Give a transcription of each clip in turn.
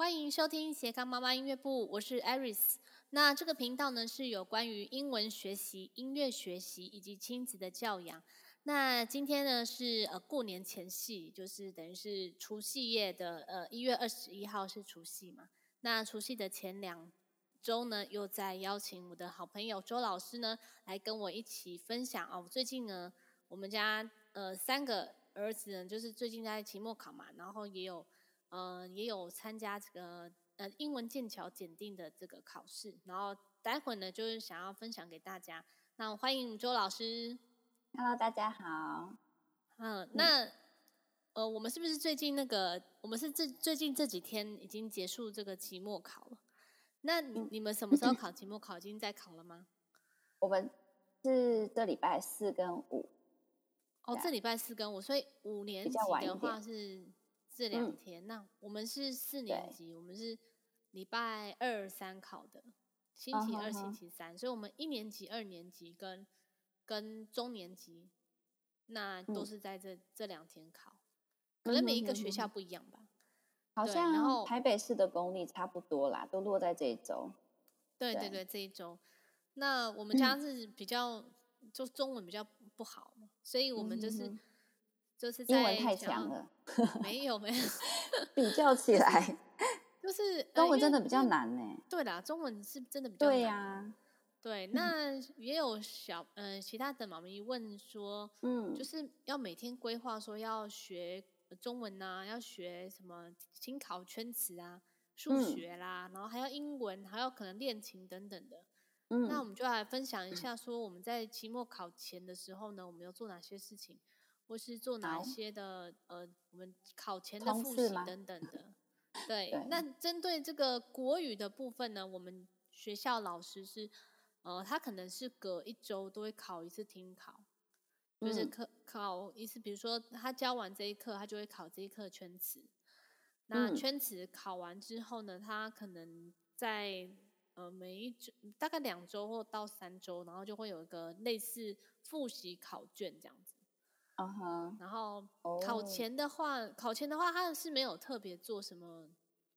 欢迎收听斜杠妈妈音乐部，我是 Aris。那这个频道呢，是有关于英文学习、音乐学习以及亲子的教养。那今天呢是呃过年前夕，就是等于是除夕夜的呃一月二十一号是除夕嘛。那除夕的前两周呢，又在邀请我的好朋友周老师呢来跟我一起分享哦。最近呢，我们家呃三个儿子呢，就是最近在期末考嘛，然后也有。呃，也有参加这个呃英文剑桥检定的这个考试，然后待会呢就是想要分享给大家。那我欢迎周老师。Hello，大家好。嗯，那、嗯、呃，我们是不是最近那个，我们是这最近这几天已经结束这个期末考了？那你，你们什么时候 考期末考？已经在考了吗？我们是这礼拜四跟五。哦，这礼拜四跟五，所以五年级的话是。这两天，嗯、那我们是四年级，我们是礼拜二三考的，星期二、星期三，所以我们一年级、二年级跟跟中年级，那都是在这、嗯、这两天考，可能每一个学校不一样吧。嗯、好像然后台北市的公立差不多啦，都落在这一周。对对对，这一周。那我们家是比较、嗯、就中文比较不好嘛，所以我们就是。嗯就是在英文太强了，没有没有，比较起来，就是中文真的比较难呢。对啦，中文是真的比较难。对呀、啊，对，那也有小呃其他的妈咪问说，嗯，就是要每天规划说要学中文呐、啊，要学什么新考圈词啊、数学啦，嗯、然后还要英文，还要可能练琴等等的。嗯，那我们就来分享一下，说我们在期末考前的时候呢，我们要做哪些事情。或是做哪些的呃，我们考前的复习等等的，对。对，那针对这个国语的部分呢，我们学校老师是呃，他可能是隔一周都会考一次听考，就是考考一次，比如说他教完这一课，他就会考这一课圈词。那圈词考完之后呢，他可能在呃每一周大概两周或到三周，然后就会有一个类似复习考卷这样子。Uh -huh. 然后考前的话，oh. 考前的话，他是没有特别做什么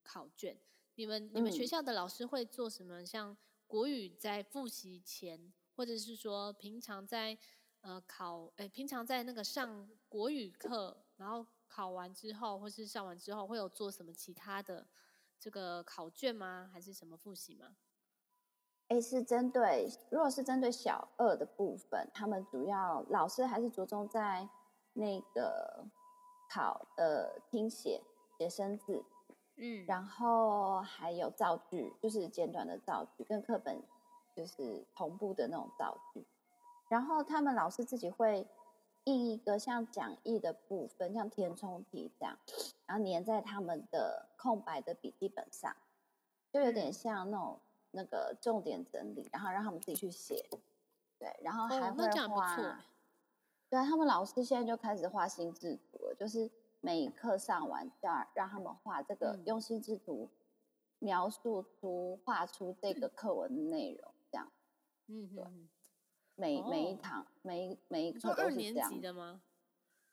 考卷。你们你们学校的老师会做什么？像国语在复习前，或者是说平常在呃考，哎，平常在那个上国语课，然后考完之后，或是上完之后，会有做什么其他的这个考卷吗？还是什么复习吗？诶，是针对，如果是针对小二的部分，他们主要老师还是着重在那个考呃听写写生字，嗯，然后还有造句，就是简短的造句，跟课本就是同步的那种造句。然后他们老师自己会印一个像讲义的部分，像填充题这样，然后粘在他们的空白的笔记本上，就有点像那种。那个重点整理，然后让他们自己去写，对，然后还会画。哦、对，他们老师现在就开始画心智图了，就是每一课上完就要让他们画这个，嗯、用心智图描述出、画出这个课文的内容，这样。嗯，对。每、哦、每一堂，每一每一课都是这样。二年级的吗？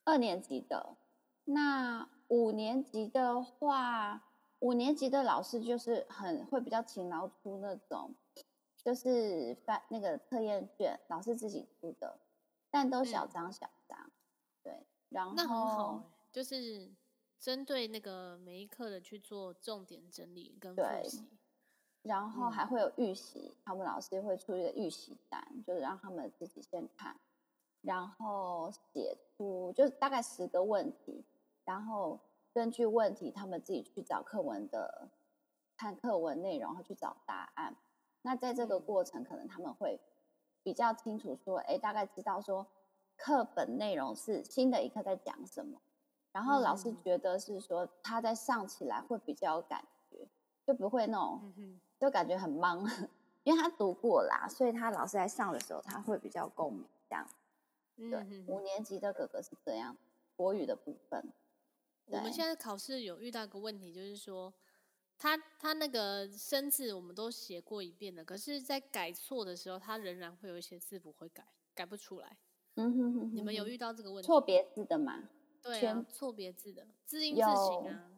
二年级的，那五年级的话。五年级的老师就是很会比较勤劳出那种，就是发那个测验卷，老师自己出的，但都小张小张，嗯，对，然后那很好，就是针对那个每一课的去做重点整理跟复习，然后还会有预习，他们老师会出一个预习单，就是让他们自己先看，然后写出就是大概十个问题，然后。根据问题，他们自己去找课文的，看课文内容，然后去找答案。那在这个过程，可能他们会比较清楚说，哎，大概知道说课本内容是新的一课在讲什么。然后老师觉得是说他在上起来会比较有感觉，就不会那种就感觉很懵，因为他读过啦，所以他老师在上的时候他会比较共鸣。这样，对，五年级的哥哥是这样，国语的部分。我们现在考试有遇到一个问题，就是说，他他那个生字我们都写过一遍了，可是，在改错的时候，他仍然会有一些字不会改，改不出来。嗯哼哼，你们有遇到这个问题？错别字的吗？对啊，错别字的字音字形啊。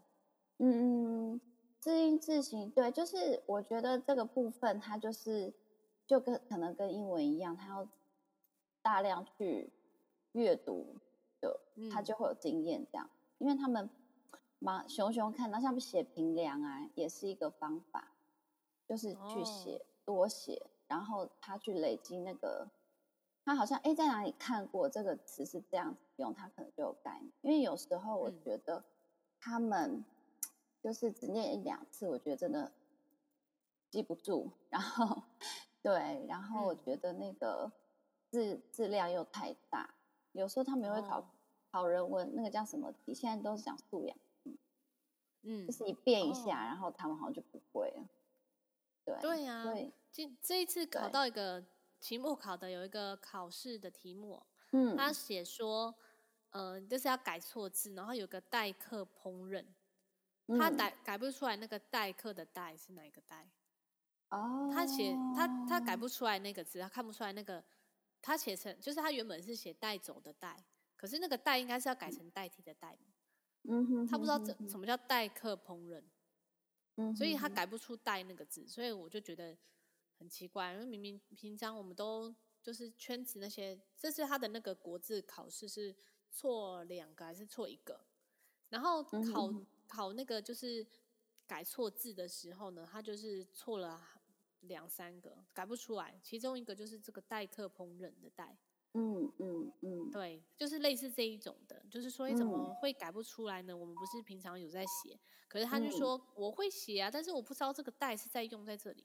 嗯嗯，字音字形，对，就是我觉得这个部分它就是就跟可能跟英文一样，它要大量去阅读的，它就会有经验这样。嗯、因为他们忙，熊熊看到像写评量啊，也是一个方法，就是去写、哦、多写，然后他去累积那个，他好像哎在哪里看过这个词是这样子用，他可能就有概念。因为有时候我觉得他们。嗯就是只念一两次，我觉得真的记不住。然后，对，然后我觉得那个字、嗯、字量又太大，有时候他们会考、哦、考人文，那个叫什么题？现在都是讲素养，嗯，就是你变一下、哦，然后他们好像就不会了。对对呀、啊，对，这这一次考到一个期末考的有一个考试的题目，嗯，他写说，呃，就是要改错字，然后有个代课烹饪。他改改不出来那个代课的代是哪个代？哦，他写他他改不出来那个字，他看不出来那个，他写成就是他原本是写带走的带，可是那个代应该是要改成代替的代。嗯哼，他不知道这什么叫代客烹饪，嗯，所以他改不出代那个字，所以我就觉得很奇怪，因为明明平常我们都就是圈子那些，这是他的那个国字考试是错两个还是错一个？然后考。考那个就是改错字的时候呢，他就是错了两三个，改不出来。其中一个就是这个代客烹饪的代，嗯嗯嗯，对，就是类似这一种的，就是说你怎么会改不出来呢？我们不是平常有在写，可是他就说我会写啊，但是我不知道这个带是在用在这里。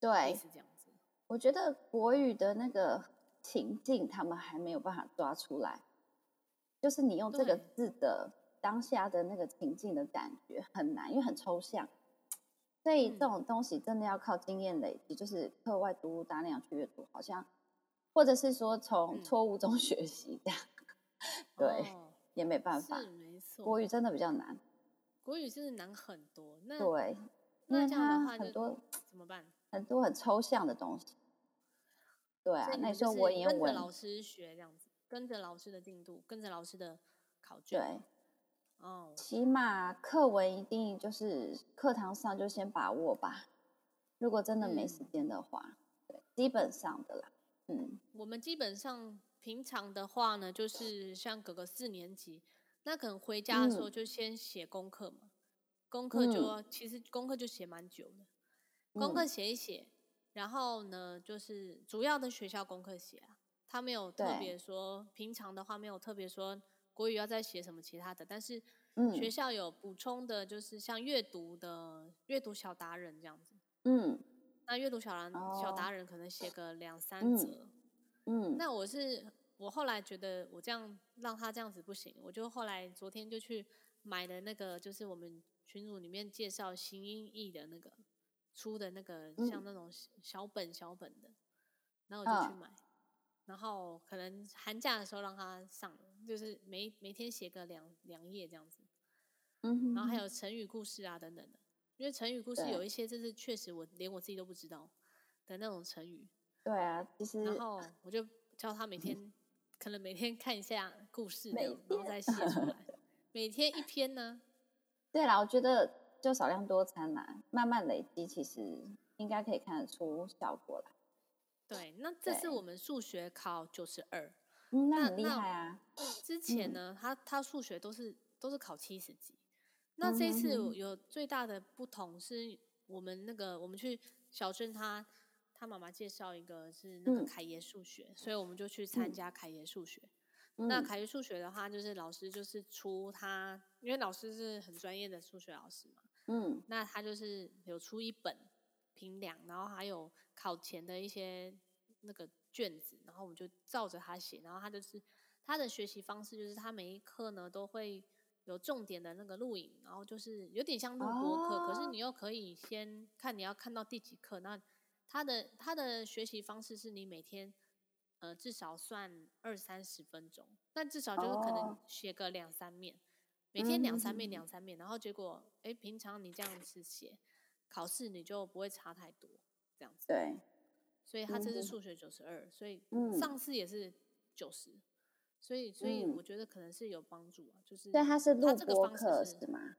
对，是这样子。我觉得国语的那个情境，他们还没有办法抓出来，就是你用这个字的。当下的那个情境的感觉很难，因为很抽象，所以这种东西真的要靠经验累积，嗯、就是课外读物大量去阅读，好像或者是说从错误中 学习这样，嗯、对、哦，也没办法。是没错，国语真的比较难，国语真的难很多。那对，那这样的话很多怎么办？很多很抽象的东西。对啊，那时候我也跟着老师学这样子，跟着老师的进度，跟着老师的考卷。对。哦，起码课文一定就是课堂上就先把握吧。如果真的没时间的话，嗯，对，基本上的啦。嗯，我们基本上平常的话呢，就是像哥哥四年级，那可能回家的时候就先写功课嘛。嗯，功课就其实功课就写蛮久的，功课写一写，然后呢，就是主要的学校功课写啊，他没有特别说，平常的话没有特别说。国语要再写什么其他的，但是学校有补充的，就是像阅读的阅读小达人这样子。嗯，那阅读小达、哦、小达人可能写个两三则。嗯，那我是我后来觉得我这样让他这样子不行，我就后来昨天就去买了那个，就是我们群组里面介绍形音译的那个出的那个像那种小本小本的，然后我就去买。哦然后可能寒假的时候让他上，就是每每天写个两两页这样子，嗯，然后还有成语故事啊等等的，因为成语故事有一些就是确实我连我自己都不知道的那种成语。对啊，其实然后我就教他每天，嗯、可能每天看一下故事，然后再写出来，每天一篇呢。对啦，我觉得就少量多餐啦，慢慢累积，其实应该可以看得出效果来。对，那这次我们数学考九十二，那很厉害啊！之前呢，嗯、他他数学都是都是考七十几，那这一次有最大的不同是我们那个我们去小镇他他妈妈介绍一个是那个凯爷数学、嗯，所以我们就去参加凯爷数学。嗯、那凯爷数学的话，就是老师就是出他，因为老师是很专业的数学老师嘛，嗯，那他就是有出一本评量，然后还有。考前的一些那个卷子，然后我们就照着他写，然后他就是他的学习方式，就是他每一课呢都会有重点的那个录影，然后就是有点像录播课，哦，可是你又可以先看你要看到第几课。那他的他的学习方式是你每天呃至少算二三十分钟，但至少就是可能写个两三面，哦，每天两三面两三面，然后结果哎平常你这样子写，考试你就不会差太多。这样子，对，所以他这是数学九十二，所以上次也是九十，所以所以我觉得可能是有帮助啊，就是对，他是录播课是吗？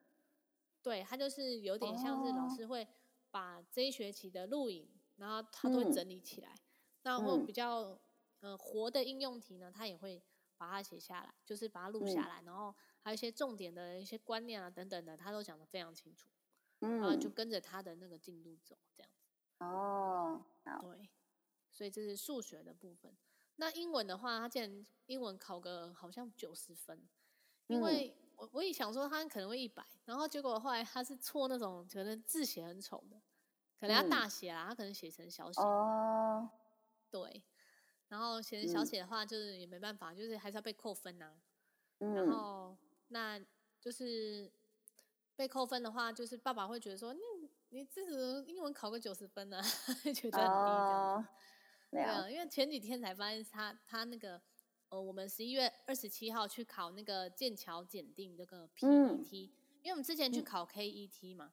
对，他就是有点像是老师会把这一学期的录影，然后他都会整理起来，嗯、然后比较呃活的应用题呢，他也会把它写下来，就是把它录下来，嗯、然后还有一些重点的一些观念啊等等的，他都讲得非常清楚，嗯，然后就跟着他的那个进度走，这样子。哦，对，所以这是数学的部分。那英文的话，他竟然英文考个好像九十分，因为我我也想说他可能会一百，然后结果后来他是错那种可能字写很丑的，可能要大写啦，他可能写成小写。哦，对，然后写成小写的话，就是也没办法，就是还是要被扣分呐。然后那就是被扣分的话，就是爸爸会觉得说，你你这个英文考个九十分呢，觉得很低这样。对啊，因为前几天才发现他他那个呃，我们十一月二十七号去考那个剑桥检定这个 PET，、嗯、因为我们之前去考 KET 嘛，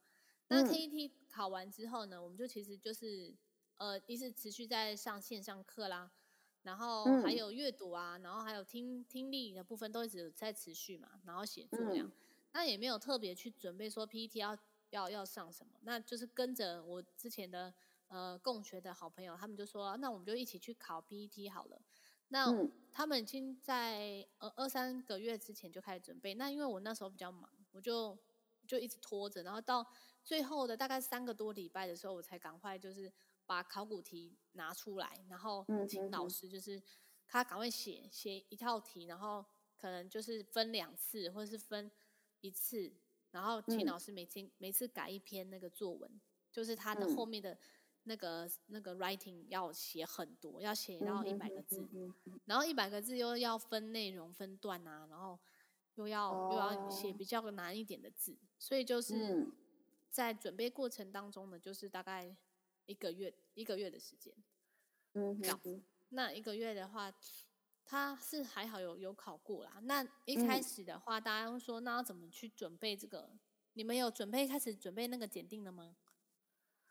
嗯、那 KET 考完之后呢，我们就其实就是呃一直持续在上线上课啦，然后还有阅读啊，然后还有听听力的部分都一直在持续嘛，然后写作这样，嗯、那也没有特别去准备说 PET 要要要上什么，那就是跟着我之前的。呃，共学的好朋友，他们就说，那我们就一起去考 PET 好了。那、嗯、他们已经在呃二三个月之前就开始准备。那因为我那时候比较忙，我就就一直拖着，然后到最后的大概三个多礼拜的时候，我才赶快就是把考古题拿出来，然后请老师就是他赶快写写一套题，然后可能就是分两次或者是分一次，然后请老师每天每次改一篇那个作文，就是他的后面的。那个那个 writing 要写很多，要写到一百个字，然后一百个字又要分内容分段啊，然后又要、oh. 又要写比较难一点的字，所以就是在准备过程当中呢，就是大概一个月一个月的时间，嗯。那一个月的话，他是还好有有考过啦。那一开始的话，大家都说那要怎么去准备这个？你们有准备开始准备那个检定了吗？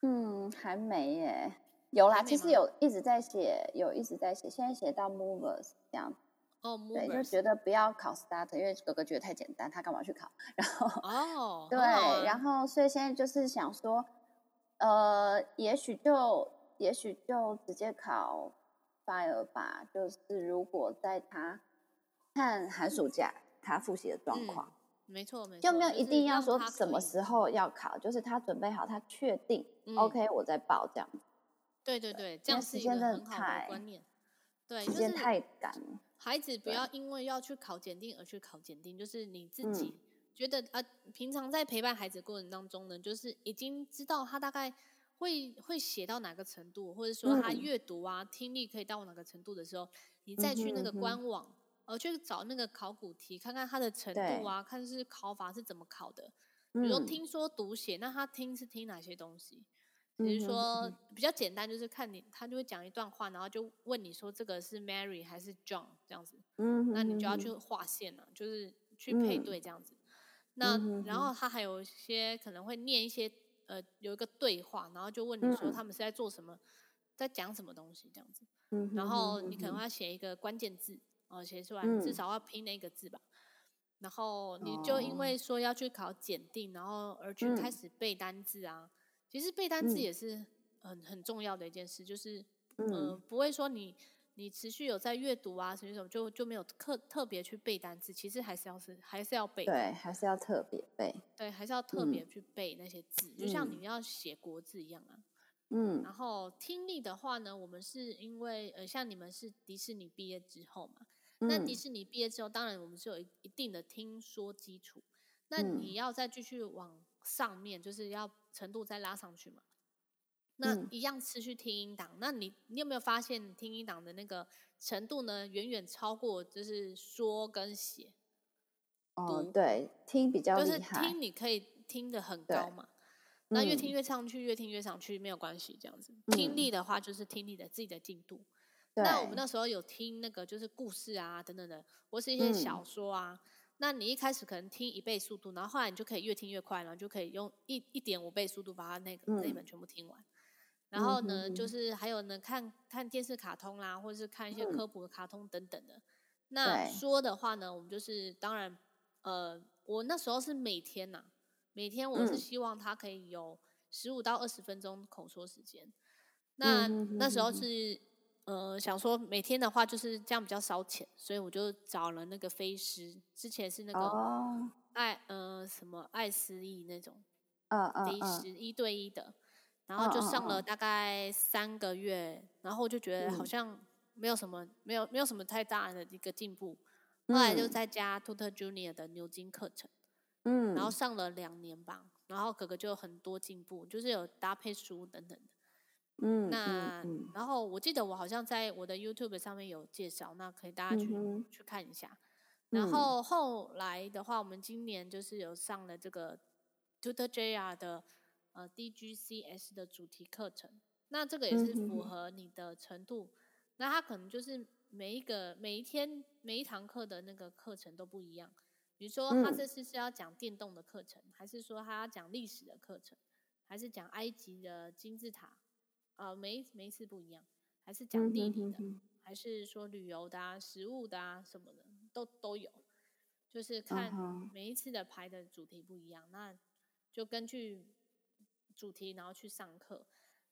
嗯，还没耶，有啦，其实有一直在写，有一直在写，现在写到 movers 这样，哦对，就觉得不要考 starter，因为哥哥觉得太简单，他干嘛去考？然后，哦，对，然后所以现在就是想说，呃，也许就也许就直接考 fire 吧，就是如果在他看寒暑假他复习的状况。嗯没错，没错，就没有一定要说什么时候要考，就是他准备好，他确定、嗯、OK，我再报这样。对对对，这样是一个很好的观念。对，时间太赶了。孩子不要因为要去考检定而去考检定，就是你自己觉得啊、平常在陪伴孩子过程当中呢，就是已经知道他大概会会写到哪个程度，或者说他阅读啊、嗯、听力可以到哪个程度的时候，你再去那个官网。嗯呃，去找那个考古题，看看它的程度啊，看是考法是怎么考的。比如说听说读写，那他听是听哪些东西？比如说比较简单，就是看你他就会讲一段话，然后就问你说这个是 Mary 还是 John 这样子。嗯，那你就要去划线了，就是去配对这样子。那然后他还有一些可能会念一些呃有一个对话，然后就问你说他们是在做什么，在讲什么东西这样子。然后你可能要写一个关键字。哦，写出来至少要拼那个字吧，嗯、然后你就因为说要去考检定，然后而去开始背单字啊。嗯、其实背单字也是很很重要的一件事，就是嗯、呃，不会说你你持续有在阅读啊，什么什么就就没有特特别去背单字，其实还是要是还是要背，对，还是要特别背，对，还是要特别去背那些字，嗯、就像你要写国字一样啊。嗯，然后听力的话呢，我们是因为呃，像你们是迪士尼毕业之后嘛。那迪士尼毕业之后，当然我们是有一定的听说基础。那你要再继续往上面，就是要程度再拉上去嘛。那一样持续听音档。那你你有没有发现听音档的那个程度呢？远远超过就是说跟写。哦，对，听比较。就是听你可以听得很高嘛。那越听越上去，越听越上去没有关系，这样子。听力的话，就是听力的自己的进度。对那我们那时候有听那个就是故事啊等等的，或是一些小说啊。嗯、那你一开始可能听一倍速度，然后后来你就可以越听越快，然后就可以用一一点五倍速度把它那个、嗯、那一本全部听完。然后呢，嗯、就是还有呢，看看电视卡通啦，或者是看一些科普的卡通等等的。嗯、那说的话呢，我们就是当然，呃，我那时候是每天呐、啊，每天我是希望他可以有十五到二十分钟口说时间。那那时候是呃想说每天的话就是这样比较烧钱，所以我就找了那个飞师，之前是那个爱呃什么爱思意那种，飞师一对一的，然后就上了大概三个月，然后就觉得好像没有什么没有没有什么太大的一个进步，后来就在加 Tutor Junior 的牛津课程，嗯，然后上了两年吧，然后哥哥就有很多进步，就是有搭配书等等的。嗯，那、嗯嗯、然后我记得我好像在我的 YouTube 上面有介绍，那可以大家去、嗯、去看一下。然后后来的话，我们今年就是有上了这个 Tutor JR 的呃 DGCS 的主题课程，那这个也是符合你的程度。嗯、那它可能就是每一个每一天每一堂课的那个课程都不一样。比如说，他这次是要讲电动的课程，嗯、还是说他要讲历史的课程，还是讲埃及的金字塔？啊、呃，每一每一次不一样，还是讲地理的，还是说旅游的啊、食物的啊什么的，都都有。就是看每一次的排的主题不一样，那就根据主题然后去上课。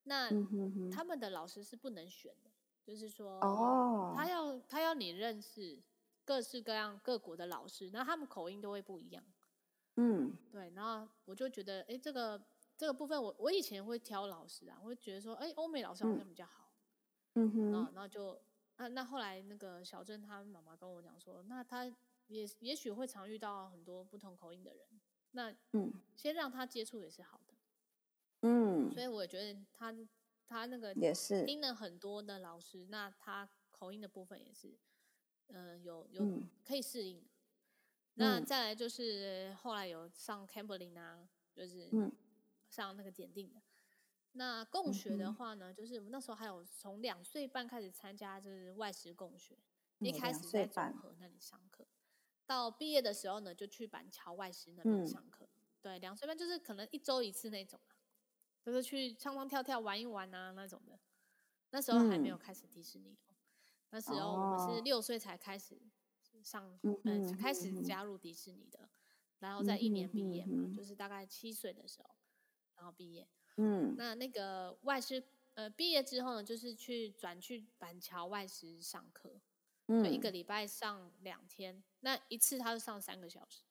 那他们的老师是不能选的，就是说，哦，他要他要你认识各式各样各国的老师，那他们口音都会不一样。嗯，对。然后我就觉得，哎，这个。这个部分我我以前会挑老师啊，我会觉得说，哎，欧美老师好像比较好，嗯哼，然后，然后就，那那后来那个小郑他妈妈跟我讲说，那他也也许会常遇到很多不同口音的人，那嗯，先让他接触也是好的，嗯，所以我也觉得他他那个也是。听了很多的老师，那他口音的部分也是，嗯、呃，有有可以适应，嗯、那再来就是后来有上 Cambly 啊，就是嗯。上那个检定的，那共学的话呢，嗯、就是我们那时候还有从两岁半开始参加，就是外食共学，嗯、一开始在中和那里上课，到毕业的时候呢，就去板桥外食那边上课。嗯、对，两岁半就是可能一周一次那种啊，就是去唱唱跳跳玩一玩啊那种的。那时候还没有开始迪士尼，嗯、那时候我们是六岁才开始上，嗯、呃，开始加入迪士尼的，然后在一年毕业嘛，嗯、就是大概七岁的时候。然后毕业，嗯，那那个外师，呃，毕业之后呢，就是去转去板桥外师上课，嗯，一个礼拜上两天，那一次他就上三个小时，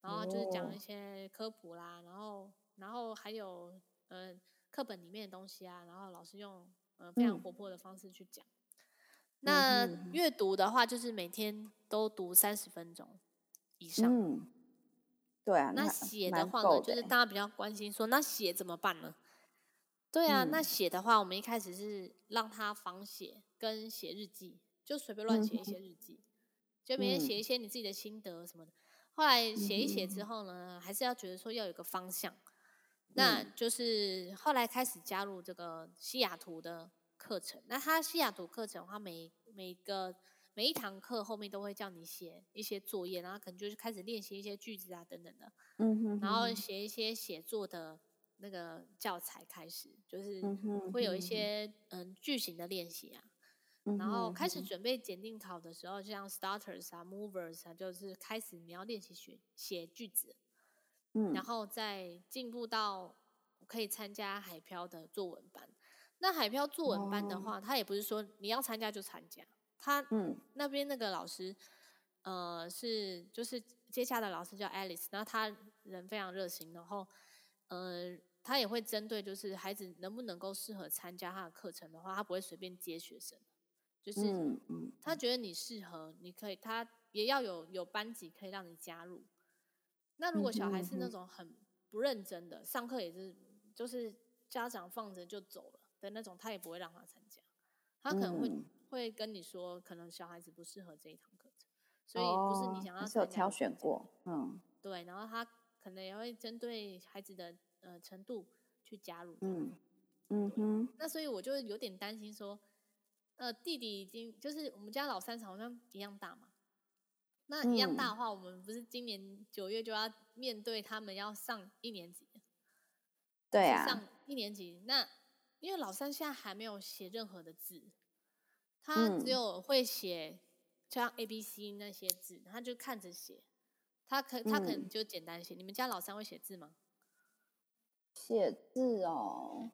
然后就是讲一些科普啦，然后然后还有呃课本里面的东西啊，然后老师用呃非常活泼的方式去讲。那阅读的话，就是每天都读三十分钟以上。嗯对啊，那写的话呢，就是大家比较关心说，那写怎么办呢？对啊，嗯、那写的话，我们一开始是让他仿写跟写日记，就随便乱写一些日记，嗯、就每天写一些你自己的心得什么的。后来写一写之后呢，还是要觉得说要有个方向，那就是后来开始加入这个西雅图的课程。那他西雅图课程的话，每每个。每一堂课后面都会叫你写一些作业，然后可能就是开始练习一些句子啊等等的，嗯哼，然后写一些写作的那个教材开始，就是会有一些嗯句型的练习啊，然后开始准备检定考的时候，就像 starters 啊、movers 啊，就是开始你要练习写写句子，嗯，然后再进步到可以参加海漂的作文班。那海漂作文班的话，他也不是说你要参加就参加。他嗯，那边那个老师，呃，是就是接下的老师叫 Alice，然后他人非常热心，然后呃，他也会针对就是孩子能不能够适合参加他的课程的话，他不会随便接学生，就是他觉得你适合，你可以，他也要有有班级可以让你加入。那如果小孩是那种很不认真的，上课也是就是家长放着就走了的那种，他也不会让他参加，他可能会。会跟你说，可能小孩子不适合这一堂课程，所以不是你想要。哦、是有挑选过，嗯，对，然后他可能也会针对孩子的呃程度去加入，嗯嗯哼。那所以我就有点担心说，呃，弟弟已经就是我们家老三好像一样大嘛，那一样大的话，嗯、我们不是今年九月就要面对他们要上一年级，对啊，上一年级。那因为老三现在还没有写任何的字。他只有会写像 A B C 那些字，他就看着写，他可他可能就简单写。嗯、你们家老三会写字吗？写字哦，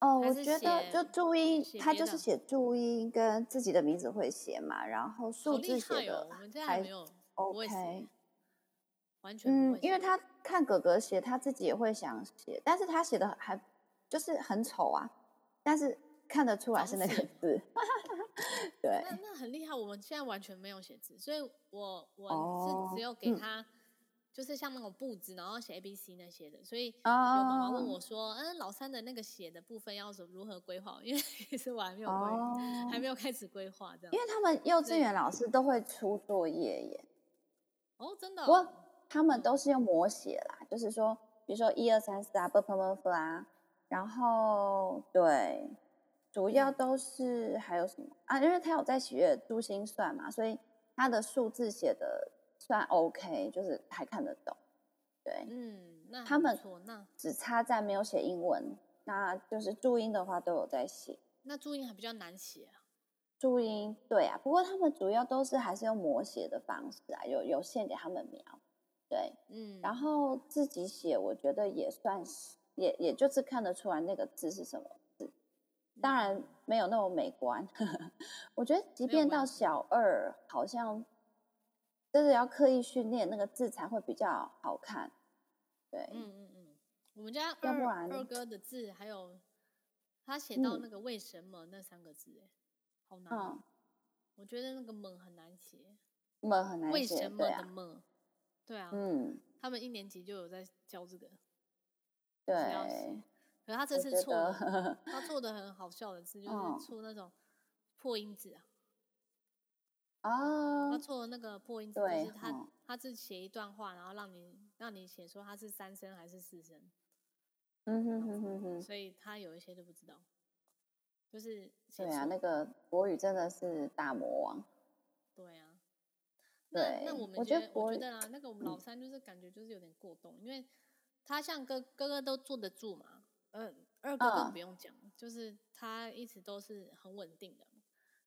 哦，我觉得就注音，他就是写注音跟自己的名字会写嘛，然后数字写的还、哦、我们家还没有 OK，完全嗯，因为他看哥哥写，他自己也会想写，但是他写的还就是很丑啊，但是看得出来是那个字，对，那那很厉害。我们现在完全没有写字，所以我我是只有给他。哦嗯就是像那种布置，然后写 A B C 那些的，所以有妈妈问我说：“嗯，老三的那个写的部分要怎如何规划？”因为 其实我还没有规划，oh. 还没有开始规划这样。因为他们幼稚园老师都会出作业耶。哦，真的、哦。不过他们都是用摹写啦，就是说，比如说一二三四啊，b p m f 啊，然后对，主要都是还有什么啊？因为他有在学珠心算嘛，所以他的数字写的。算 OK，就是还看得懂，对，嗯，那他们只差在没有写英文，那就是注音的话都有在写。那注音还比较难写啊？注音对啊，不过他们主要都是还是用摹写的方式啊，有有线给他们描，对，嗯，然后自己写，我觉得也算是，也也就是看得出来那个字是什么字，当然没有那么美观。我觉得即便到小二，好像。真的要刻意训练那个字才会比较好看，对，嗯嗯嗯，我们家二二哥的字还有他写到那个为什么那三个字，哎，好难，嗯，我觉得那个猛很难写，猛很难写，为什么的猛，对啊，嗯，他们一年级就有在教这个，对，可是他这次错了，他错的很好笑的是 就是出那种破音字啊。啊，他错了那个破音字，就是他、哦、他是写一段话，然后让你让你写说他是三声还是四声，嗯哼哼哼哼，所以他有一些都不知道，就是对啊，那个国语真的是大魔王，对啊，对，那，那我们觉得我觉得，我觉得啊，那个我们老三就是感觉就是有点过动，嗯、因为他像哥哥哥都坐得住嘛，呃，二哥更不用讲，嗯、就是他一直都是很稳定的。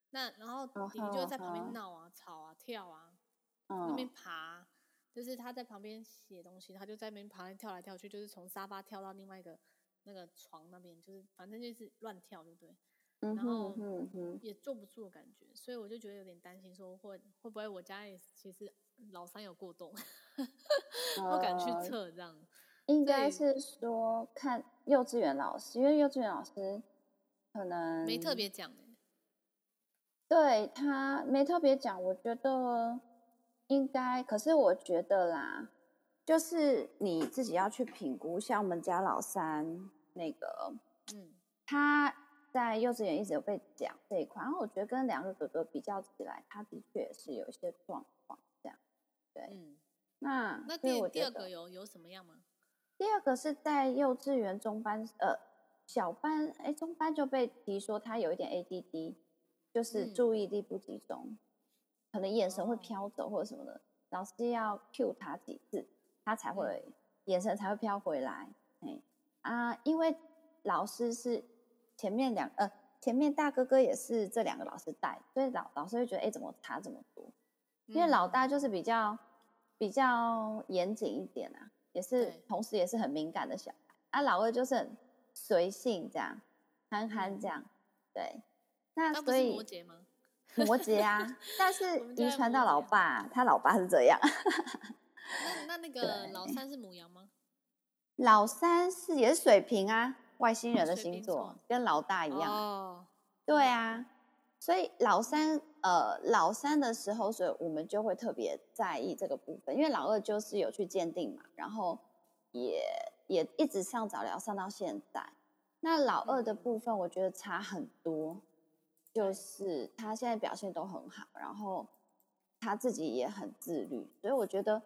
那然后弟弟就在旁边闹啊、吵啊、跳啊，那边爬，就是他在旁边写东西，他就在那边爬来跳来跳去，就是从沙发跳到另外一个那个床那边，就是反正就是乱跳，对不对？然后也坐不住的感觉，所以我就觉得有点担心，说会会不会我家里其实老三有过动，不敢去测这样。应该是说看幼稚园老师，因为幼稚园老师可能没特别讲。对他没特别讲，我觉得应该，可是我觉得啦，就是你自己要去评估。像我们家老三那个，嗯，他在幼稚园一直有被讲这一块，然后我觉得跟两个哥哥比较起来，他的确是有一些状况这样。对，嗯，那那第第二个有有什么样吗？第二个是在幼稚园中班，呃，小班，哎，中班就被提说他有一点 ADD。就是注意力不集中，嗯、可能眼神会飘走或者什么的，老师要 cue 他几次，他才会、嗯、眼神才会飘回来。哎啊，因为老师是前面两呃前面大哥哥也是这两个老师带，所以老老师会觉得哎怎么差这么多？因为老大就是比较比较严谨一点啊，也是同时也是很敏感的小孩啊，老二就是很随性这样，憨憨这样，嗯、对。那所以摩羯吗？摩羯啊，但是遗传到老爸，他老爸是这样。那那那 个老三是母羊吗？老三是也是水瓶啊，外星人的星座，跟老大一样。哦，对啊，所以老三呃老三的时候，所以我们就会特别在意这个部分，因为老二就是有去鉴定嘛，然后也也一直上早疗上到现在。那老二的部分，我觉得差很多。就是他现在表现都很好，然后他自己也很自律，所以我觉得，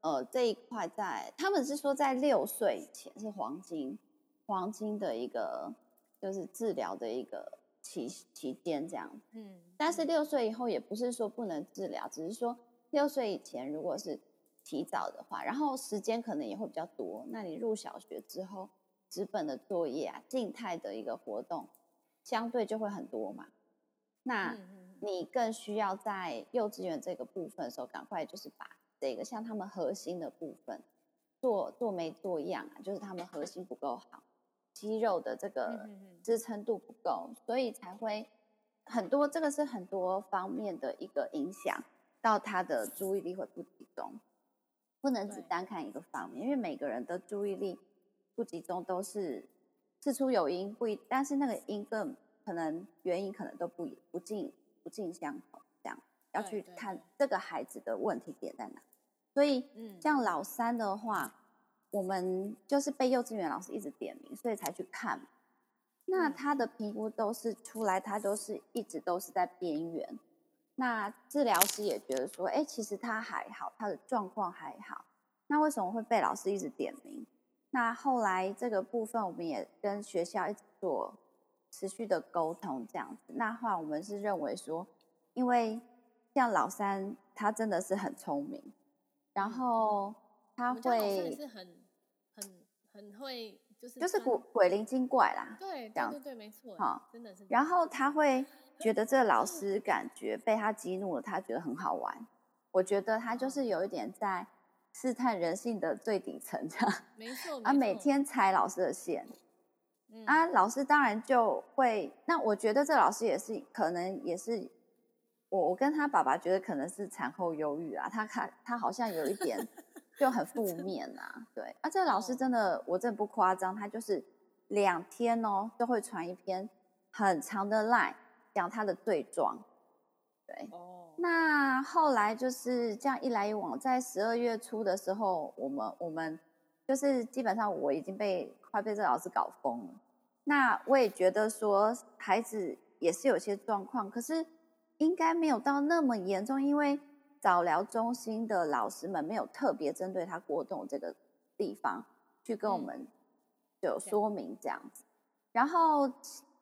呃，这一块在他们是说在六岁以前是黄金黄金的一个就是治疗的一个期期间这样，嗯，但是六岁以后也不是说不能治疗，只是说六岁以前如果是提早的话，然后时间可能也会比较多，那你入小学之后，纸本的作业啊，静态的一个活动相对就会很多嘛。那你更需要在幼稚园这个部分的时候，赶快就是把这个像他们核心的部分做做没做样啊，就是他们核心不够好，肌肉的这个支撑度不够，所以才会很多，这个是很多方面的一个影响，到他的注意力会不集中，不能只单看一个方面，因为每个人的注意力不集中都是事出有因，不一，但是那个因更可能原因可能都不不尽不尽相同。这样要去看这个孩子的问题点在哪，所以像老三的话，我们就是被幼稚园老师一直点名，所以才去看。那他的评估都是出来，他都是一直都是在边缘。那治疗师也觉得说，哎，其实他还好，他的状况还好。那为什么会被老师一直点名？那后来这个部分，我们也跟学校一直做持续的沟通，这样子。那话我们是认为说，因为。像老三，他真的是很聪明，然后他会是很很很会，就是就是鬼鬼灵精怪啦，对，这样对对对，没错，哈，真的是。然后他会觉得这个老师感觉被他激怒了，他觉得很好玩。我觉得他就是有一点在试探人性的最底层，这样，没错，啊，每天踩老师的线，啊，老师当然就会。那我觉得这老师也是可能也是。我我跟他爸爸觉得可能是产后忧郁啊，他看他好像有一点就很负面啊，对。啊，这个老师真的我真的不夸张，他就是两天哦都会传一篇很长的 line 讲他的对状，对，哦，那后来就是这样一来一往，在十二月初的时候，我们我们就是基本上我已经被快被这个老师搞疯了，那我也觉得说孩子也是有些状况，可是。应该没有到那么严重，因为早疗中心的老师们没有特别针对他过动这个地方去跟我们有说明这样子。然后，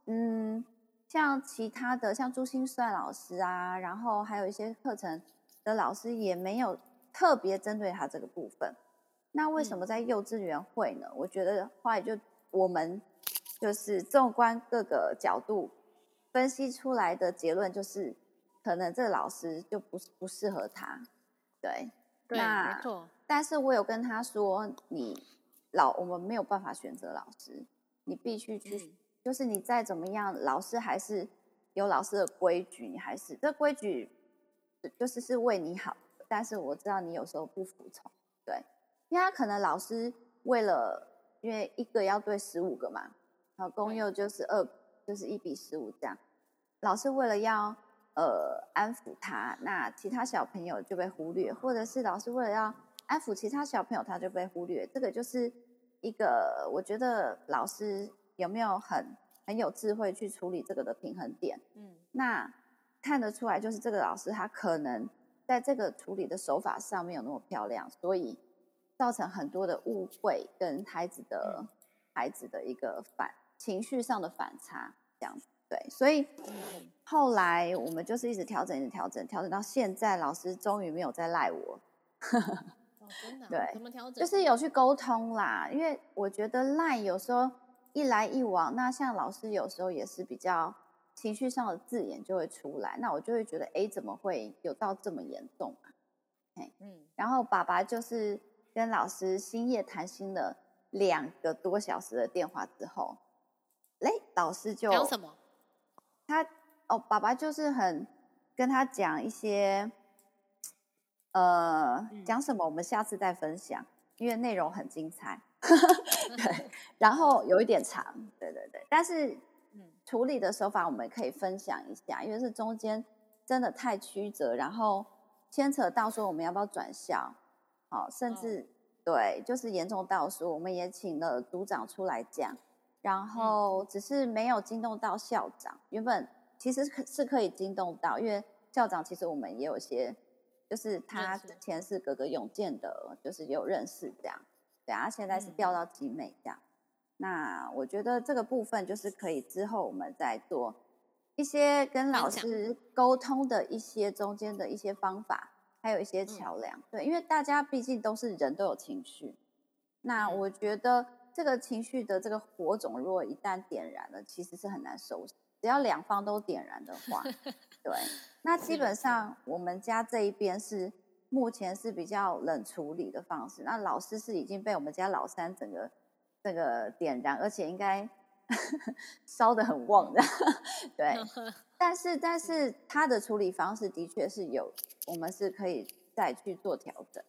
嗯，像其他的像朱新帅老师啊，然后还有一些课程的老师也没有特别针对他这个部分。那为什么在幼稚园会呢？我觉得后来就我们就是纵观各个角度分析出来的结论就是。可能这个老师就不不适合他，对，对，那没错。但是我有跟他说，你老我们没有办法选择老师，你必须去，嗯、就是你再怎么样，老师还是有老师的规矩，你还是这规矩就是是为你好。但是我知道你有时候不服从，对，因为他可能老师为了因为一个要对十五个嘛，然后公幼就是二就是一比十五这样，老师为了要。呃，安抚他，那其他小朋友就被忽略，或者是老师为了要安抚其他小朋友，他就被忽略。这个就是一个，我觉得老师有没有很很有智慧去处理这个的平衡点？嗯，那看得出来，就是这个老师他可能在这个处理的手法上没有那么漂亮，所以造成很多的误会跟孩子的、嗯、孩子的一个反情绪上的反差，这样子。对，所以后来我们就是一直调整，一直调整，调整到现在，老师终于没有再赖我。哦，真的？对，怎么调整？就是有去沟通啦，因为我觉得赖有时候一来一往，那像老师有时候也是比较情绪上的字眼就会出来，那我就会觉得，哎，怎么会有到这么严重啊？嗯，然后爸爸就是跟老师星夜谈心了两个多小时的电话之后，哎，老师就讲什么？他哦，爸爸就是很跟他讲一些，呃，讲什么我们下次再分享，因为内容很精彩，对，然后有一点长，对对对，但是处理的手法我们可以分享一下，因为是中间真的太曲折，然后牵扯到说我们要不要转校，好，甚至对，就是严重到说我们也请了组长出来讲。然后只是没有惊动到校长，原本其实可是可以惊动到，因为校长其实我们也有些，就是他之前是哥哥永健的，就是有认识这样，对啊，现在是调到集美这样。那我觉得这个部分就是可以之后我们再做一些跟老师沟通的一些中间的一些方法，还有一些桥梁，对，因为大家毕竟都是人都有情绪，那我觉得。这个情绪的这个火种，如果一旦点燃了，其实是很难收拾。只要两方都点燃的话，对，那基本上我们家这一边是目前是比较冷处理的方式。那老师是已经被我们家老三整个这个点燃，而且应该 烧的很旺的，对。但是但是他的处理方式的确是有，我们是可以再去做调整。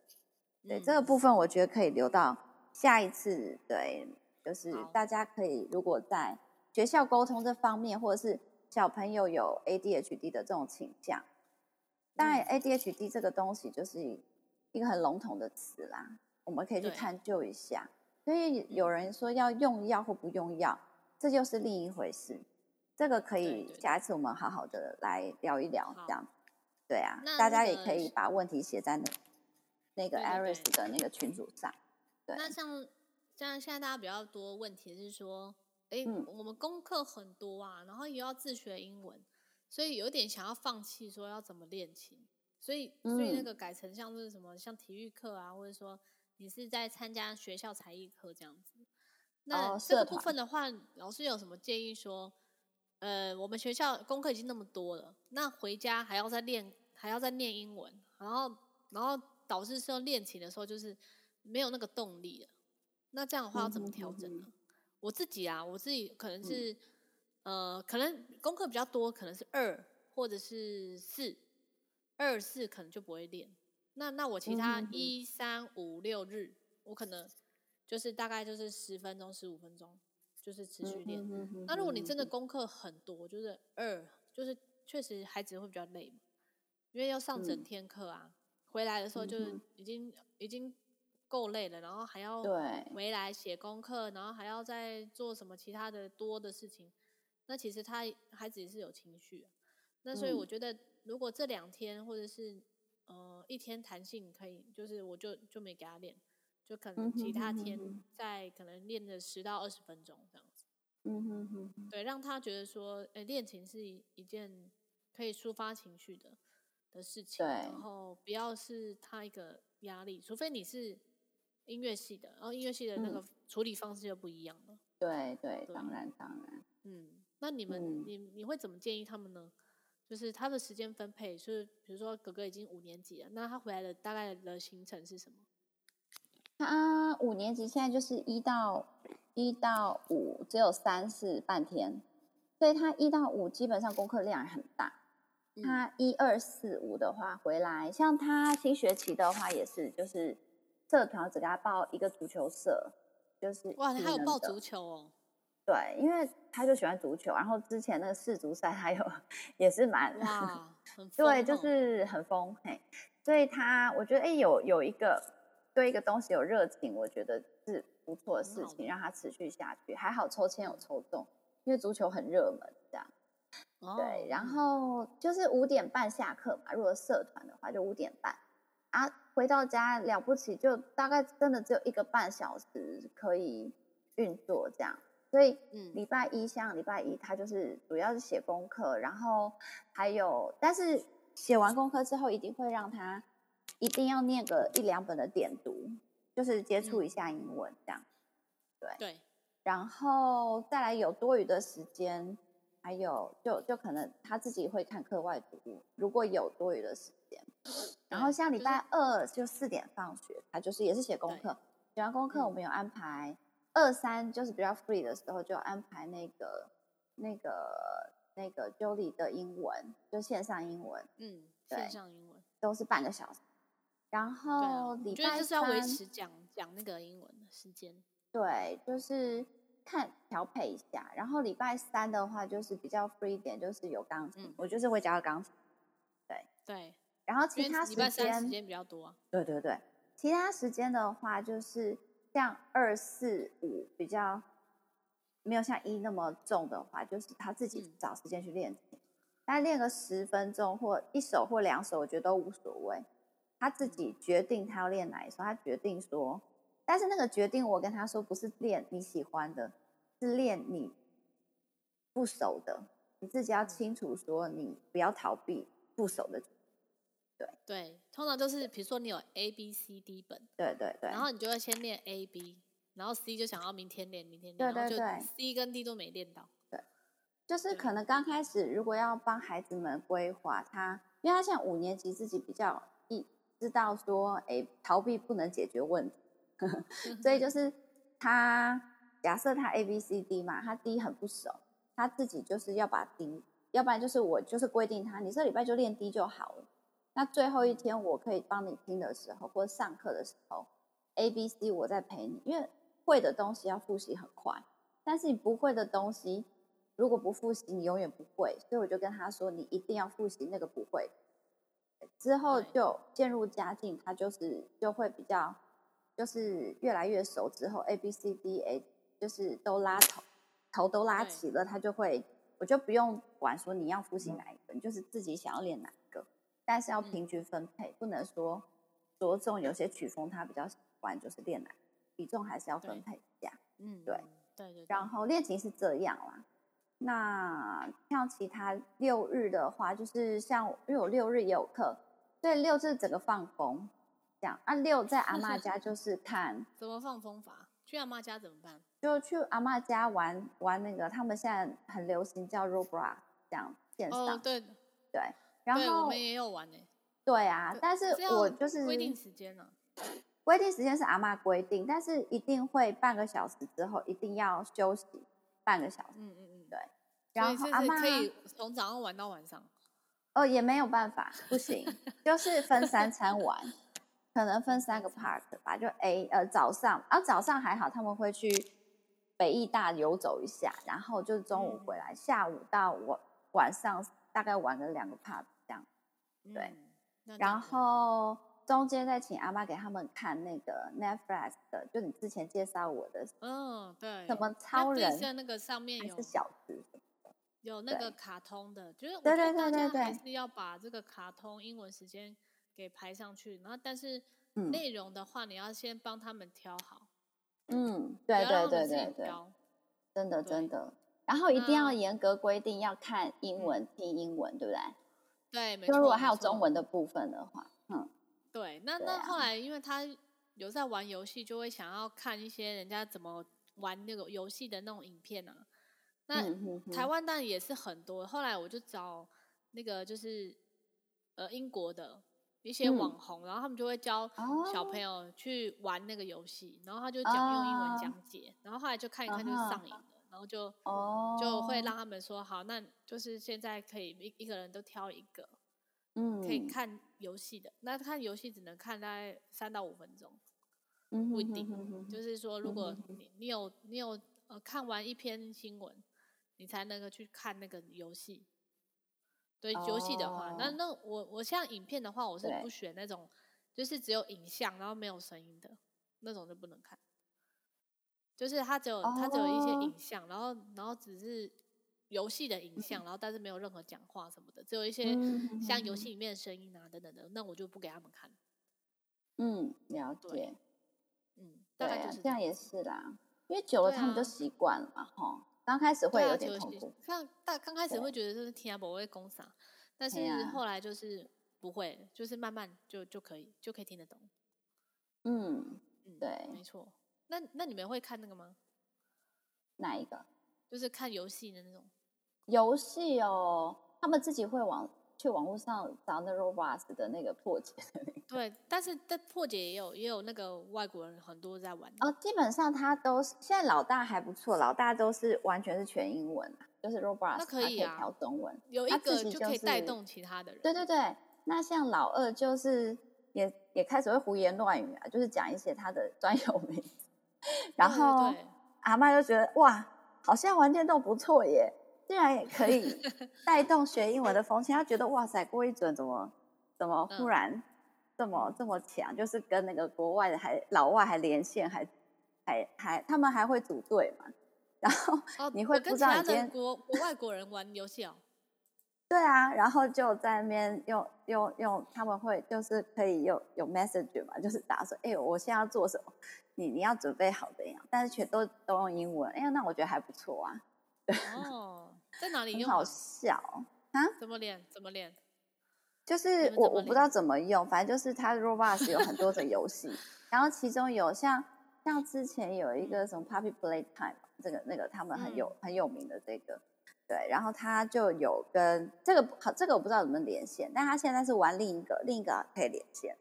对，这个部分，我觉得可以留到下一次。对，就是大家可以如果在学校沟通这方面，或者是小朋友有 ADHD 的这种倾向，当然 ADHD 这个东西就是一个很笼统的词啦，我们可以去探究一下。所以有人说要用药或不用药，这就是另一回事。这个可以下一次我们好好的来聊一聊，这样。对啊，大家也可以把问题写在那。那个 Iris 的那个群组上，那像像现在大家比较多问题是说，哎、嗯，我们功课很多啊，然后也要自学英文，所以有点想要放弃，说要怎么练琴，所以所以那个改成像是什么，像体育课啊，或者说你是在参加学校才艺课这样子。那这个部分的话，老师有什么建议说，呃，我们学校功课已经那么多了，那回家还要再练，还要再练英文，然后然后。导致说练琴的时候就是没有那个动力了，那这样的话要怎么调整呢？我自己啊，我自己可能是，呃，可能功课比较多，可能是二或者是四，二四可能就不会练。那那我其他一三五六日，我可能就是大概就是十分钟十五分钟，就是持续练。那如果你真的功课很多，就是二，就是确实孩子会比较累嘛，因为要上整天课啊。回来的时候就是已经、嗯、已经够累了，然后还要回来写功课，然后还要再做什么其他的多的事情。那其实他孩子也是有情绪，那所以我觉得如果这两天或者是呃一天弹性可以，就是我就就没给他练，就可能其他天再可能练个十到二十分钟这样子。嗯哼哼，对，让他觉得说，哎，练琴是一件可以抒发情绪的。的事情，然后不要是他一个压力，除非你是音乐系的，然后音乐系的那个处理方式就不一样了。对对，当然当然。嗯，那你们、嗯、你你会怎么建议他们呢？就是他的时间分配，就是比如说哥哥已经五年级了，那他回来的大概的行程是什么？他五年级现在就是一到一到五，只有三四半天，所以他一到五基本上功课量很大。他一二四五的话回来，像他新学期的话也是，就是社团只给他报一个足球社，就是哇，他有报足球哦。对，因为他就喜欢足球，然后之前那个世足赛还有也是蛮哇，很对，就是很疯嘿。所以他我觉得哎，有有一个对一个东西有热情，我觉得是不错的事情，让他持续下去。还好抽签有抽中，因为足球很热门，这样。对，然后就是五点半下课嘛。如果社团的话，就五点半啊。回到家了不起，就大概真的只有一个半小时可以运作这样。所以，嗯，礼拜一像礼拜一，他就是主要是写功课，然后还有，但是写完功课之后，一定会让他一定要念个一两本的点读，就是接触一下英文这样。对对，然后再来有多余的时间。还有，就就可能他自己会看课外读物，如果有多余的时间。然后像礼拜二就四点放学，他就是也是写功课。写完功课，我们有安排二三，就是比较 free 的时候，就安排那个那个那个 Jolie 的英文，就线上英文。嗯，对，线上英文都是半个小时。然后礼拜三就是要维持讲讲那个英文的时间。对，就是。看调配一下，然后礼拜三的话就是比较 free 一点，就是有钢琴，嗯、我就是会教钢琴。对对，然后其他时间时间比较多、啊。对对对，其他时间的话就是像二四五比较没有像一那么重的话，就是他自己找时间去练琴，他、嗯、练个十分钟或一首或两首，我觉得都无所谓。他自己决定他要练哪一首，他决定说。但是那个决定，我跟他说不是练你喜欢的，是练你不熟的。你自己要清楚说，你不要逃避不熟的。对对，通常就是比如说你有 A B C D 本，对对对，然后你就会先练 A B，然后 C 就想要明天练，明天练，对对对，C 跟 D 都没练到。对，就是可能刚开始如果要帮孩子们规划他，因为他现在五年级自己比较一。知道说，哎，逃避不能解决问题，所以就是他假设他 A B C D 嘛，他 D 很不熟，他自己就是要把 D，要不然就是我就是规定他，你这礼拜就练 D 就好了。那最后一天我可以帮你听的时候，或者上课的时候，A B C 我在陪你，因为会的东西要复习很快，但是你不会的东西。如果不复习，你永远不会。所以我就跟他说，你一定要复习那个不会。之后就渐入佳境，他就是就会比较，就是越来越熟。之后 A B C D A 就是都拉头，头都拉齐了，他就会，我就不用管说你要复习哪一个，你就是自己想要练哪一个，但是要平均分配，不能说着重有些曲风他比较喜欢，就是练哪，比重还是要分配一下。嗯，对，对对。然后练琴是这样啦。那像其他六日的话，就是像因为我六日也有课，所以六是整个放风，这样。啊，六在阿妈家就是看 怎么放风法。去阿妈家怎么办？就去阿妈家玩玩那个，他们现在很流行叫 Roblox 这样线上。哦，对对。然后我们也有玩呢。对啊，但是我就是规定时间呢。规定时间是阿妈规定，但是一定会半个小时之后一定要休息半个小时。嗯嗯嗯，对。然后阿妈可以从早上玩到晚上，哦，也没有办法，不行，就是分三餐玩，可能分三个 part 吧，就 A 呃早上，啊早上还好，他们会去北艺大游走一下，然后就中午回来，嗯、下午到晚晚上大概玩了两个 part 对，嗯、然后中间再请阿妈给他们看那个 Netflix 的，就你之前介绍我的，嗯，对，什么超人，像那个上面有是小子。有那个卡通的，就是对对对对对还是要把这个卡通英文时间给排上去，然后但是内容的话，你要先帮他们挑好。嗯，对对对对对，真的真的。然后一定要严格规定要看英文、听英文，对不对？对，没错。就如果还有中文的部分的话，嗯，对。那那后来，因为他有在玩游戏，就会想要看一些人家怎么玩那个游戏的那种影片啊。那台湾当然也是很多，后来我就找那个就是呃英国的一些网红，然后他们就会教小朋友去玩那个游戏，然后他就讲用英文讲解，然后后来就看一看就上瘾了，然后就就会让他们说好，那就是现在可以一一个人都挑一个，嗯，可以看游戏的，那看游戏只能看大概三到五分钟，不一定，就是说如果你你有你有呃看完一篇新闻。你才能够去看那个游戏，对游戏的话，那那我我像影片的话，我是不选那种，就是只有影像然后没有声音的那种就不能看，就是它只有它只有一些影像，然后然后只是游戏的影像，然后但是没有任何讲话什么的，只有一些像游戏里面的声音啊等等的，那我就不给他们看。嗯，了解。嗯，大概就是这样也是啦，因为久了他们就习惯了嘛，哈。刚开始会有点痛苦，像大刚开始会觉得就是听不会攻啥，但是后来就是不会，就是慢慢就就可以就可以听得懂。嗯嗯，对，没错。那那你们会看那个吗？哪一个？就是看游戏的那种。游戏哦，他们自己会往。去网络上找那 Roblox 的那个破解的那个，对，但是这破解也有也有那个外国人很多在玩哦。基本上他都是现在老大还不错，老大都是完全是全英文，就是 Roblox 那可以啊，调中文，有一个就可以带动其他的人。对对对，那像老二就是也也开始会胡言乱语啊，就是讲一些他的专有名词，然后阿妈就觉得哇，好像玩电动不错耶。竟然也可以 带动学英文的风气，她觉得哇塞，郭一准怎么怎么忽然这么、嗯、这么强？就是跟那个国外的还老外还连线，还还还他们还会组队嘛？然后你会不知道你今天、哦、国国外国人玩游戏哦？对啊，然后就在那边用用用，他们会就是可以有有 message 嘛，就是打说哎，我现在要做什么？你你要准备好的呀，但是全都都用英文。哎呀，那我觉得还不错啊。哦。在哪里用？好笑啊！怎么练？怎么练？就是我我不知道怎么用，反正就是它 Roblox 有很多的游戏，然后其中有像像之前有一个什么 Puppy Playtime，这个那个他们很有、嗯、很有名的这个，对，然后他就有跟这个好这个我不知道怎么连线，但他现在是玩另一个另一个可以连线，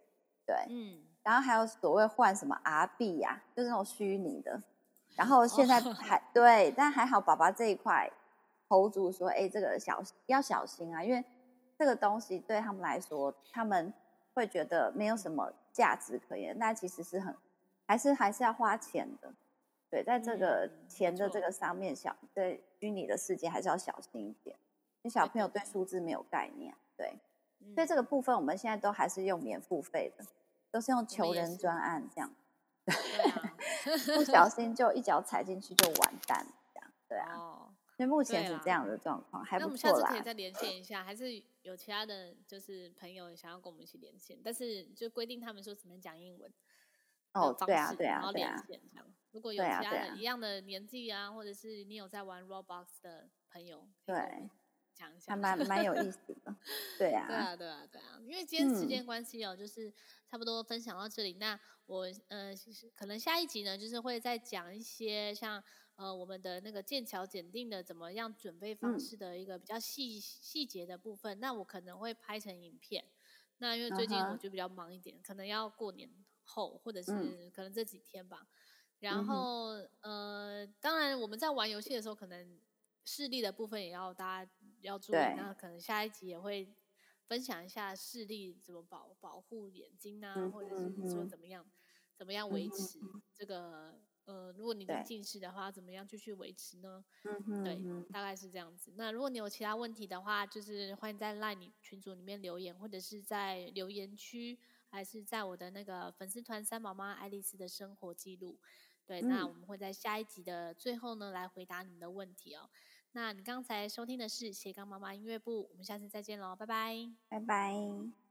对，嗯，然后还有所谓换什么 R 币呀，就是那种虚拟的。然后现在还、哦、对，但还好，爸爸这一块投注说，哎，这个小要小心啊，因为这个东西对他们来说，他们会觉得没有什么价值可言，但其实是很还是还是要花钱的。对，在这个钱的这个上面，小对虚拟的世界还是要小心一点，因为小朋友对数字没有概念。对，所以这个部分我们现在都还是用免付费的，都是用求人专案这样。对，不小心就一脚踩进去就完蛋，这样对啊。哦，所以目前是这样的状况，还不错啦。那我们下次可以再连线一下，还是有其他的就是朋友想要跟我们一起连线，但是就规定他们说只能讲英文。哦，对啊，对啊，对啊。如果有其他的一样的年纪啊，或者是你有在玩 Roblox 的朋友，对，讲一下，还蛮蛮有意思的。对啊，对啊，对啊，对啊。因为今天时间关系哦，就是差不多分享到这里。那我呃，可能下一集呢，就是会再讲一些像呃我们的那个剑桥检定的怎么样准备方式的一个比较细细节的部分。那我可能会拍成影片。那因为最近我就比较忙一点，可能要过年后，或者是可能这几天吧。然后，嗯、呃，当然我们在玩游戏的时候，可能视力的部分也要大家要注意。那可能下一集也会分享一下视力怎么保保护眼睛啊，嗯、或者是说怎么样、嗯、怎么样维持这个呃，如果你的近视的话，怎么样继续维持呢？嗯对，大概是这样子。那如果你有其他问题的话，就是欢迎在 LINE 群组里面留言，或者是在留言区，还是在我的那个粉丝团“三宝妈爱丽丝”的生活记录。对，那我们会在下一集的最后呢，来回答你们的问题哦。那你刚才收听的是斜杠妈妈音乐部，我们下次再见喽，拜拜，拜拜。